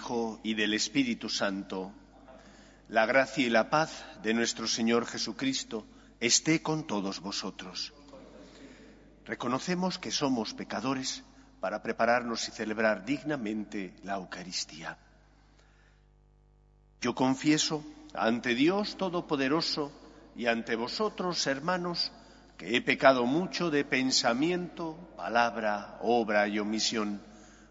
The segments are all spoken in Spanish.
Hijo y del Espíritu Santo, la gracia y la paz de nuestro Señor Jesucristo esté con todos vosotros. Reconocemos que somos pecadores para prepararnos y celebrar dignamente la Eucaristía. Yo confieso ante Dios Todopoderoso y ante vosotros, hermanos, que he pecado mucho de pensamiento, palabra, obra y omisión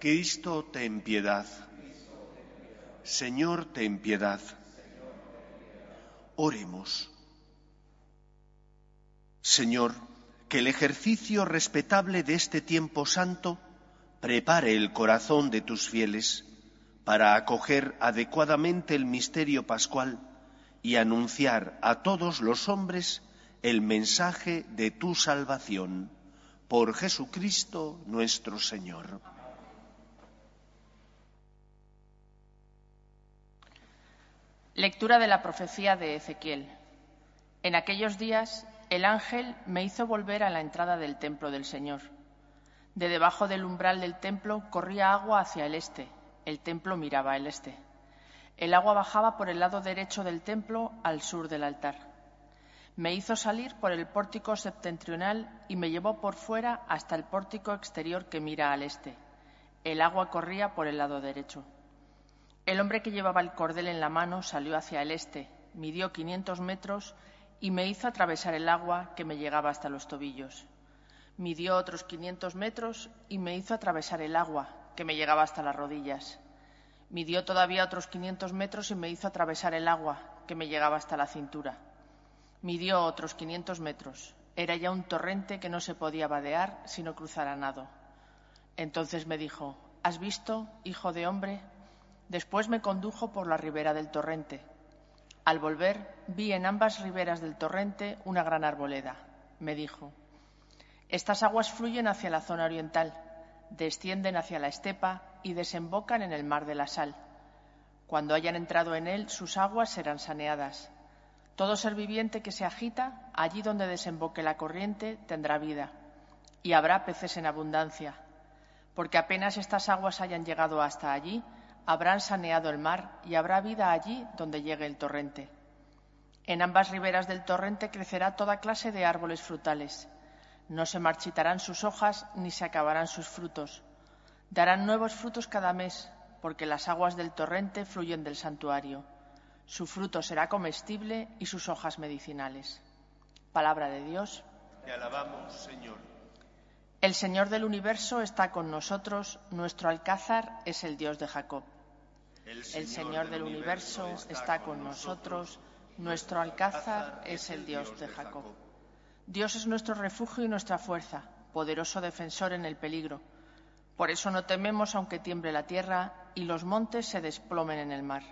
Cristo, ten piedad. Señor, ten piedad. Oremos. Señor, que el ejercicio respetable de este tiempo santo prepare el corazón de tus fieles para acoger adecuadamente el misterio pascual y anunciar a todos los hombres el mensaje de tu salvación. Por Jesucristo nuestro Señor. Lectura de la profecía de Ezequiel. En aquellos días el ángel me hizo volver a la entrada del templo del Señor. De debajo del umbral del templo corría agua hacia el este. El templo miraba al este. El agua bajaba por el lado derecho del templo al sur del altar. Me hizo salir por el pórtico septentrional y me llevó por fuera hasta el pórtico exterior que mira al este. El agua corría por el lado derecho. El hombre que llevaba el cordel en la mano salió hacia el este, midió 500 metros y me hizo atravesar el agua que me llegaba hasta los tobillos. Midió otros 500 metros y me hizo atravesar el agua que me llegaba hasta las rodillas. Midió todavía otros 500 metros y me hizo atravesar el agua que me llegaba hasta la cintura. Midió otros 500 metros. Era ya un torrente que no se podía vadear sino cruzar a nado. Entonces me dijo, ¿Has visto, hijo de hombre? Después me condujo por la ribera del torrente. Al volver vi en ambas riberas del torrente una gran arboleda. Me dijo, Estas aguas fluyen hacia la zona oriental, descienden hacia la estepa y desembocan en el mar de la sal. Cuando hayan entrado en él, sus aguas serán saneadas. Todo ser viviente que se agita, allí donde desemboque la corriente, tendrá vida, y habrá peces en abundancia, porque apenas estas aguas hayan llegado hasta allí, habrán saneado el mar y habrá vida allí donde llegue el torrente. En ambas riberas del torrente crecerá toda clase de árboles frutales. No se marchitarán sus hojas ni se acabarán sus frutos. Darán nuevos frutos cada mes, porque las aguas del torrente fluyen del santuario. Su fruto será comestible y sus hojas medicinales. Palabra de Dios. Te alabamos, Señor. El Señor del universo está con nosotros, nuestro alcázar es el Dios de Jacob. El Señor del universo está con nosotros, nuestro alcázar es el Dios de Jacob. Dios es nuestro refugio y nuestra fuerza, poderoso defensor en el peligro. Por eso no tememos aunque tiemble la tierra y los montes se desplomen en el mar.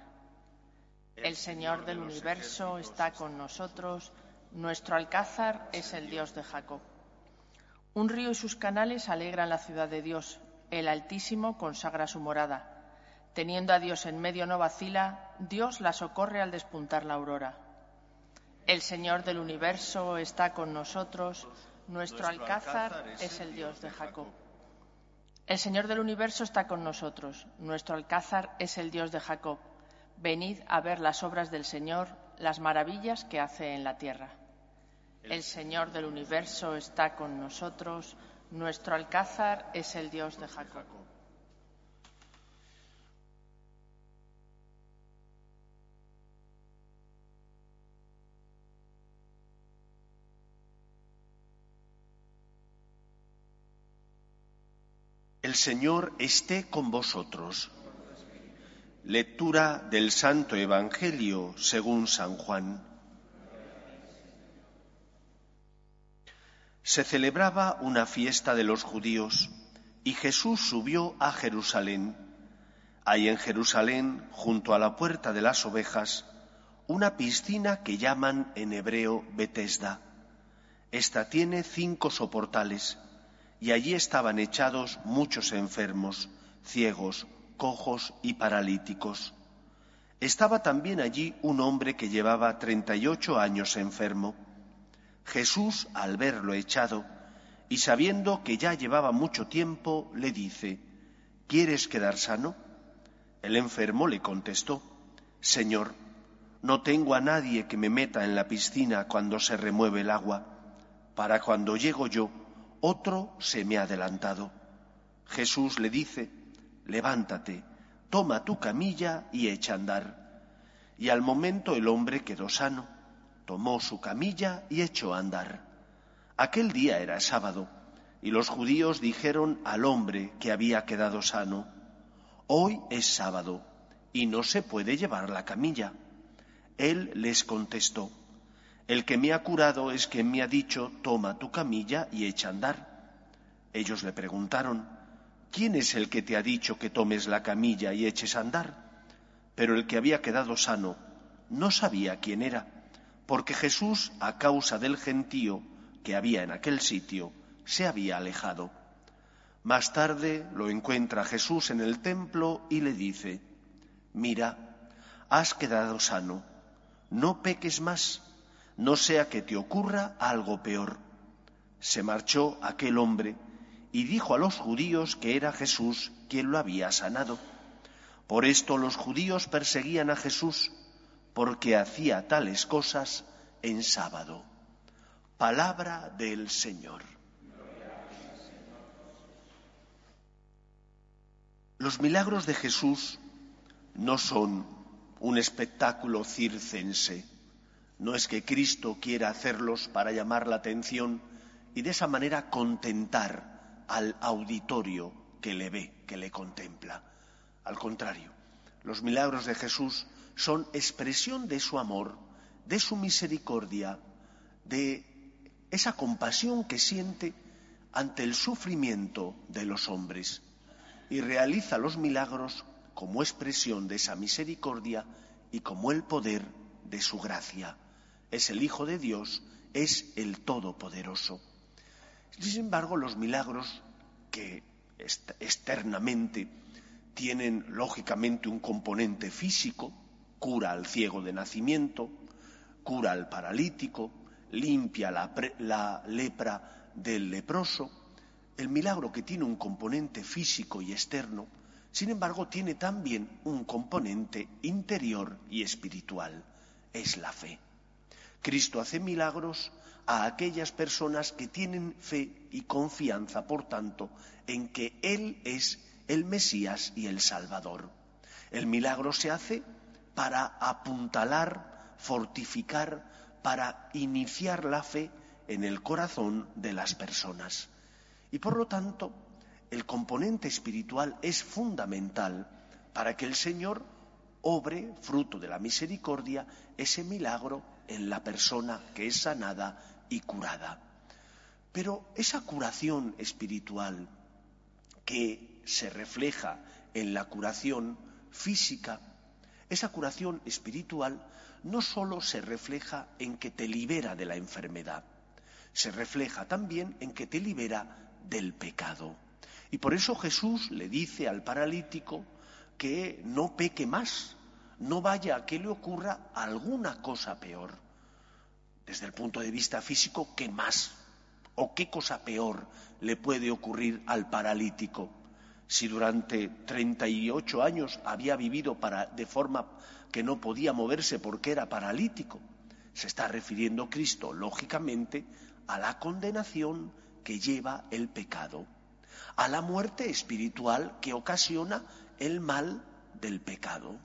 El Señor del universo está con nosotros, nuestro alcázar es el Dios de Jacob. Un río y sus canales alegran la ciudad de Dios, el Altísimo consagra su morada. Teniendo a Dios en medio no vacila, Dios la socorre al despuntar la aurora. El Señor del universo está con nosotros, nuestro alcázar es el Dios de Jacob. El Señor del universo está con nosotros. Nuestro alcázar es el Dios de Jacob. Venid a ver las obras del Señor, las maravillas que hace en la tierra. El Señor del universo está con nosotros. Nuestro alcázar es el Dios de Jacob. El Señor esté con vosotros. Lectura del Santo Evangelio según San Juan. Se celebraba una fiesta de los judíos y Jesús subió a Jerusalén. Hay en Jerusalén, junto a la puerta de las ovejas, una piscina que llaman en hebreo Betesda. Esta tiene cinco soportales y allí estaban echados muchos enfermos, ciegos, cojos y paralíticos. Estaba también allí un hombre que llevaba treinta y ocho años enfermo. Jesús, al verlo echado, y sabiendo que ya llevaba mucho tiempo, le dice, ¿Quieres quedar sano? El enfermo le contestó, Señor, no tengo a nadie que me meta en la piscina cuando se remueve el agua. Para cuando llego yo, otro se me ha adelantado. Jesús le dice, levántate, toma tu camilla y echa andar. Y al momento el hombre quedó sano, tomó su camilla y echó a andar. Aquel día era sábado, y los judíos dijeron al hombre que había quedado sano, hoy es sábado, y no se puede llevar la camilla. Él les contestó, el que me ha curado es quien me ha dicho, toma tu camilla y echa a andar. Ellos le preguntaron, ¿quién es el que te ha dicho que tomes la camilla y eches a andar? Pero el que había quedado sano no sabía quién era, porque Jesús, a causa del gentío que había en aquel sitio, se había alejado. Más tarde lo encuentra Jesús en el templo y le dice, mira, has quedado sano, no peques más no sea que te ocurra algo peor. Se marchó aquel hombre y dijo a los judíos que era Jesús quien lo había sanado. Por esto los judíos perseguían a Jesús porque hacía tales cosas en sábado. Palabra del Señor. Los milagros de Jesús no son un espectáculo circense no es que Cristo quiera hacerlos para llamar la atención y de esa manera contentar al auditorio que le ve, que le contempla. Al contrario, los milagros de Jesús son expresión de su amor, de su misericordia, de esa compasión que siente ante el sufrimiento de los hombres y realiza los milagros como expresión de esa misericordia y como el poder de su gracia es el Hijo de Dios, es el Todopoderoso. Sin embargo, los milagros que externamente tienen lógicamente un componente físico, cura al ciego de nacimiento, cura al paralítico, limpia la, lepra del leproso, el milagro que tiene un componente físico y externo, sin embargo tiene también un componente interior y espiritual, es la fe. Cristo hace milagros a aquellas personas que tienen fe y confianza, por tanto, en que Él es el Mesías y el Salvador. El milagro se hace para apuntalar, fortificar, para iniciar la fe en el corazón de las personas. Y por lo tanto, el componente espiritual es fundamental para que el Señor obre, fruto de la misericordia, ese milagro en la persona que es sanada y curada. Pero esa curación espiritual que se refleja en la curación física, esa curación espiritual no sólo se refleja en que te libera de la enfermedad, se refleja también en que te libera del pecado. Y por eso Jesús le dice al paralítico que no peque más, no vaya a que le ocurra alguna cosa peor. Desde el punto de vista físico, ¿qué más o qué cosa peor le puede ocurrir al paralítico? Si durante 38 años había vivido para, de forma que no podía moverse porque era paralítico, se está refiriendo Cristo, lógicamente, a la condenación que lleva el pecado, a la muerte espiritual que ocasiona el mal del pecado.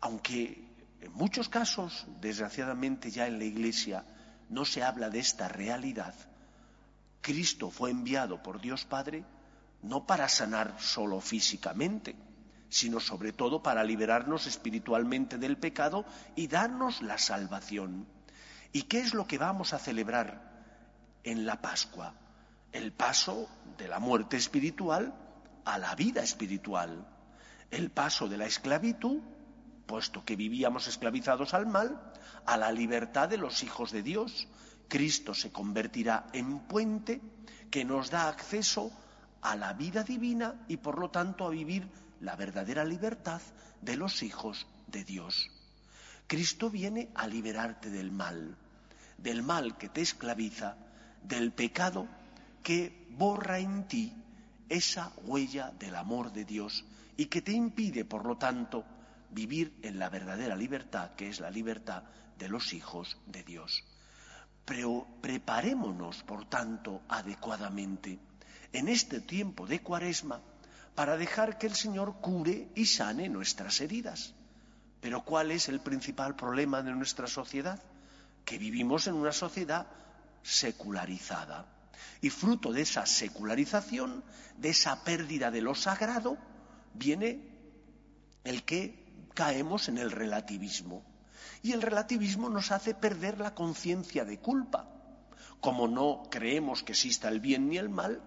Aunque en muchos casos, desgraciadamente ya en la Iglesia, no se habla de esta realidad, Cristo fue enviado por Dios Padre no para sanar solo físicamente, sino sobre todo para liberarnos espiritualmente del pecado y darnos la salvación. ¿Y qué es lo que vamos a celebrar en la Pascua? El paso de la muerte espiritual a la vida espiritual, el paso de la esclavitud, puesto que vivíamos esclavizados al mal, a la libertad de los hijos de Dios. Cristo se convertirá en puente que nos da acceso a la vida divina y por lo tanto a vivir la verdadera libertad de los hijos de Dios. Cristo viene a liberarte del mal, del mal que te esclaviza, del pecado que borra en ti esa huella del amor de Dios y que te impide, por lo tanto, vivir en la verdadera libertad, que es la libertad de los hijos de Dios. Pero preparémonos, por tanto, adecuadamente en este tiempo de cuaresma para dejar que el Señor cure y sane nuestras heridas. Pero ¿cuál es el principal problema de nuestra sociedad? Que vivimos en una sociedad secularizada. Y fruto de esa secularización, de esa pérdida de lo sagrado, viene el que caemos en el relativismo. Y el relativismo nos hace perder la conciencia de culpa. Como no creemos que exista el bien ni el mal,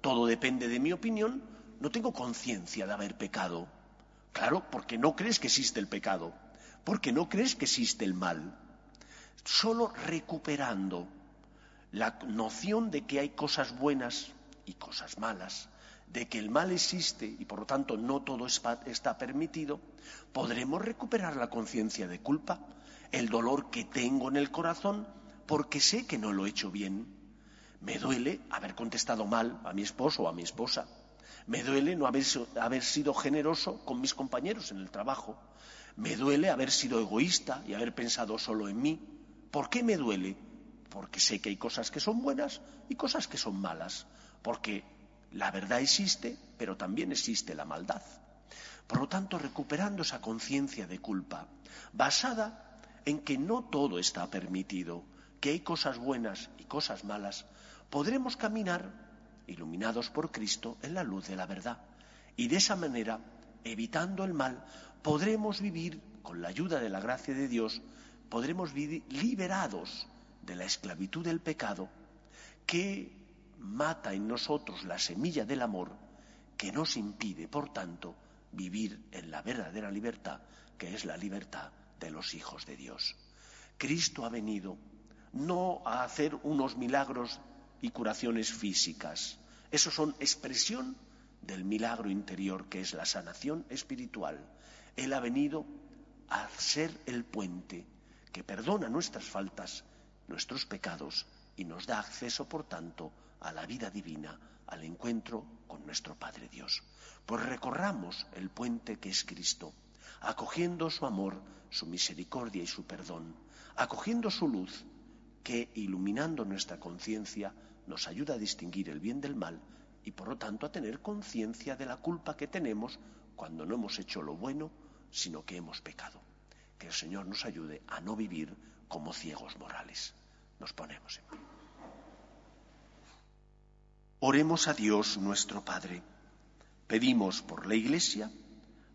todo depende de mi opinión, no tengo conciencia de haber pecado. Claro, porque no crees que existe el pecado, porque no crees que existe el mal. Solo recuperando la noción de que hay cosas buenas y cosas malas, de que el mal existe y por lo tanto no todo está permitido, podremos recuperar la conciencia de culpa, el dolor que tengo en el corazón porque sé que no lo he hecho bien. Me duele haber contestado mal a mi esposo o a mi esposa. Me duele no haber, haber, sido generoso con mis compañeros en el trabajo. Me duele haber sido egoísta y haber pensado solo en mí. ¿Por qué me duele? Porque sé que hay cosas que son buenas y cosas que son malas. Porque la verdad existe, pero también existe la maldad. Por lo tanto, recuperando esa conciencia de culpa, basada en que no todo está permitido, que hay cosas buenas y cosas malas, podremos caminar, iluminados por Cristo, en la luz de la verdad. Y de esa manera, evitando el mal, podremos vivir, con la ayuda de la gracia de Dios, podremos vivir liberados de la esclavitud del pecado que mata en nosotros la semilla del amor que nos impide, por tanto, vivir en la verdadera libertad, que es la libertad de los hijos de Dios. Cristo ha venido no a hacer unos milagros y curaciones físicas. Eso son expresión del milagro interior que es la sanación espiritual. Él ha venido a ser el puente que perdona nuestras faltas, nuestros pecados y nos da acceso, por tanto, a la vida divina, al encuentro con nuestro Padre Dios. Pues recorramos el puente que es Cristo, acogiendo su amor, su misericordia y su perdón, acogiendo su luz, que, iluminando nuestra conciencia, nos ayuda a distinguir el bien del mal y, por lo tanto, a tener conciencia de la culpa que tenemos cuando no hemos hecho lo bueno, sino que hemos pecado. Que el Señor nos ayude a no vivir como ciegos morales. Nos ponemos en Oremos a Dios nuestro Padre. Pedimos por la Iglesia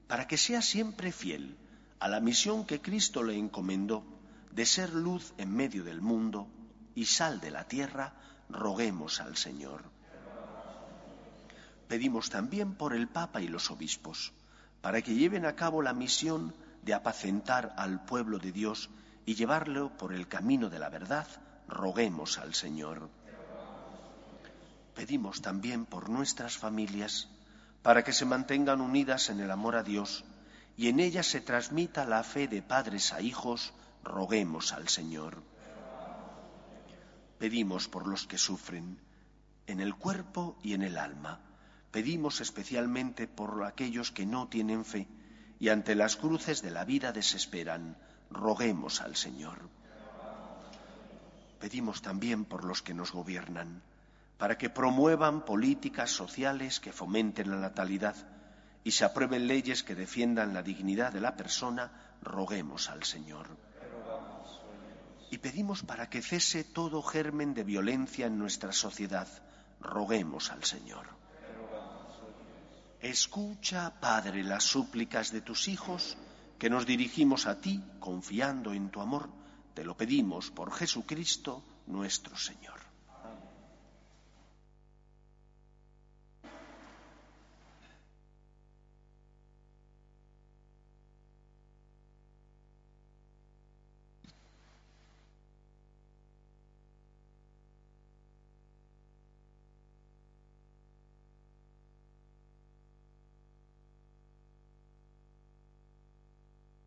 para que sea siempre fiel a la misión que Cristo le encomendó de ser luz en medio del mundo y sal de la tierra roguemos al Señor. Pedimos también por el Papa y los obispos, para que lleven a cabo la misión de apacentar al pueblo de Dios y llevarlo por el camino de la verdad, roguemos al Señor. Pedimos también por nuestras familias, para que se mantengan unidas en el amor a Dios y en ellas se transmita la fe de padres a hijos, roguemos al Señor pedimos por los que sufren, en el cuerpo y en el alma, pedimos especialmente por aquellos que no tienen fe y ante las cruces de la vida desesperan, roguemos al Señor. Pedimos también por los que nos gobiernan, para que promuevan políticas sociales que fomenten la natalidad y se aprueben leyes que defiendan la dignidad de la persona, roguemos al Señor. Y pedimos para que cese todo germen de violencia en nuestra sociedad, roguemos al Señor. Escucha, Padre, las súplicas de tus hijos, que nos dirigimos a ti confiando en tu amor. Te lo pedimos por Jesucristo nuestro Señor.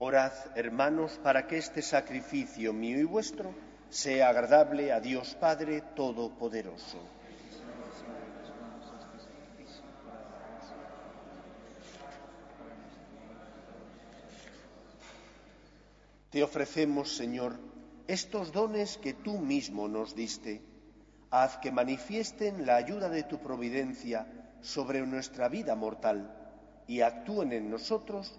Orad, hermanos, para que este sacrificio mío y vuestro sea agradable a Dios Padre Todopoderoso. Te ofrecemos, Señor, estos dones que tú mismo nos diste. Haz que manifiesten la ayuda de tu providencia sobre nuestra vida mortal y actúen en nosotros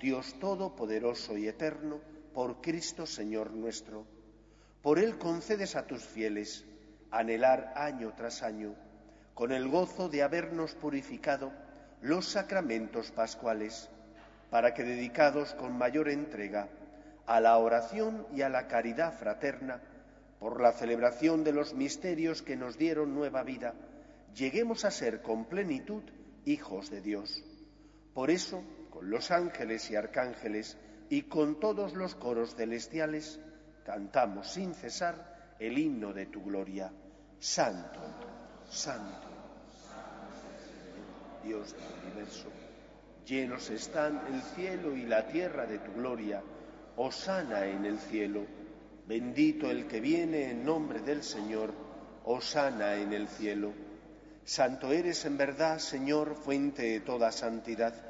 Dios Todopoderoso y Eterno, por Cristo Señor nuestro. Por Él concedes a tus fieles anhelar año tras año, con el gozo de habernos purificado, los sacramentos pascuales, para que dedicados con mayor entrega a la oración y a la caridad fraterna, por la celebración de los misterios que nos dieron nueva vida, lleguemos a ser con plenitud hijos de Dios. Por eso, con los ángeles y arcángeles y con todos los coros celestiales, cantamos sin cesar el himno de tu gloria. Santo, santo, Dios del universo, llenos están el cielo y la tierra de tu gloria. Osana en el cielo, bendito el que viene en nombre del Señor, Osana en el cielo. Santo eres en verdad, Señor, fuente de toda santidad.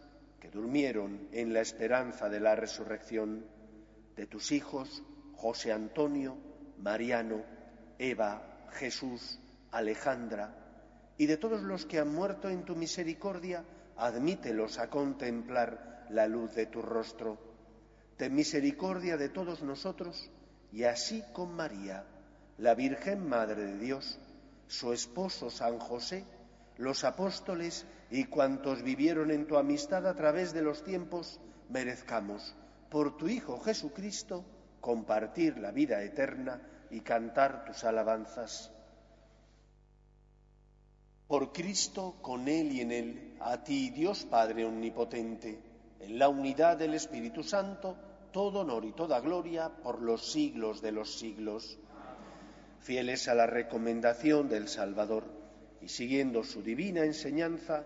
que durmieron en la esperanza de la resurrección, de tus hijos José Antonio, Mariano, Eva, Jesús, Alejandra, y de todos los que han muerto en tu misericordia, admítelos a contemplar la luz de tu rostro. Ten misericordia de todos nosotros, y así con María, la Virgen Madre de Dios, su esposo San José, los apóstoles y cuantos vivieron en tu amistad a través de los tiempos, merezcamos, por tu Hijo Jesucristo, compartir la vida eterna y cantar tus alabanzas. Por Cristo, con Él y en Él, a ti, Dios Padre Omnipotente, en la unidad del Espíritu Santo, todo honor y toda gloria por los siglos de los siglos. Fieles a la recomendación del Salvador y siguiendo su divina enseñanza,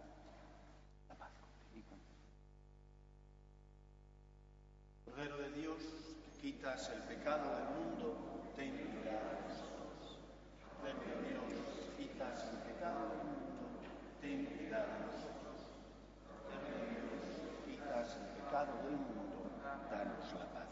El pecado del mundo, ten piedad de nosotros. Ven, Dios, quitas el pecado del mundo, ten piedad de nosotros. Ven, Dios, quitas el pecado del mundo, danos la paz.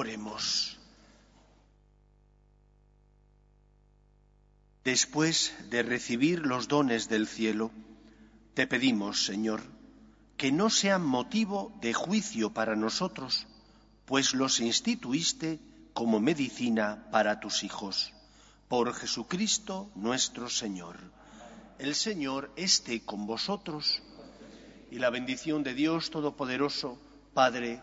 Oremos. Después de recibir los dones del cielo, te pedimos, Señor, que no sean motivo de juicio para nosotros, pues los instituiste como medicina para tus hijos. Por Jesucristo nuestro Señor. El Señor esté con vosotros y la bendición de Dios Todopoderoso, Padre,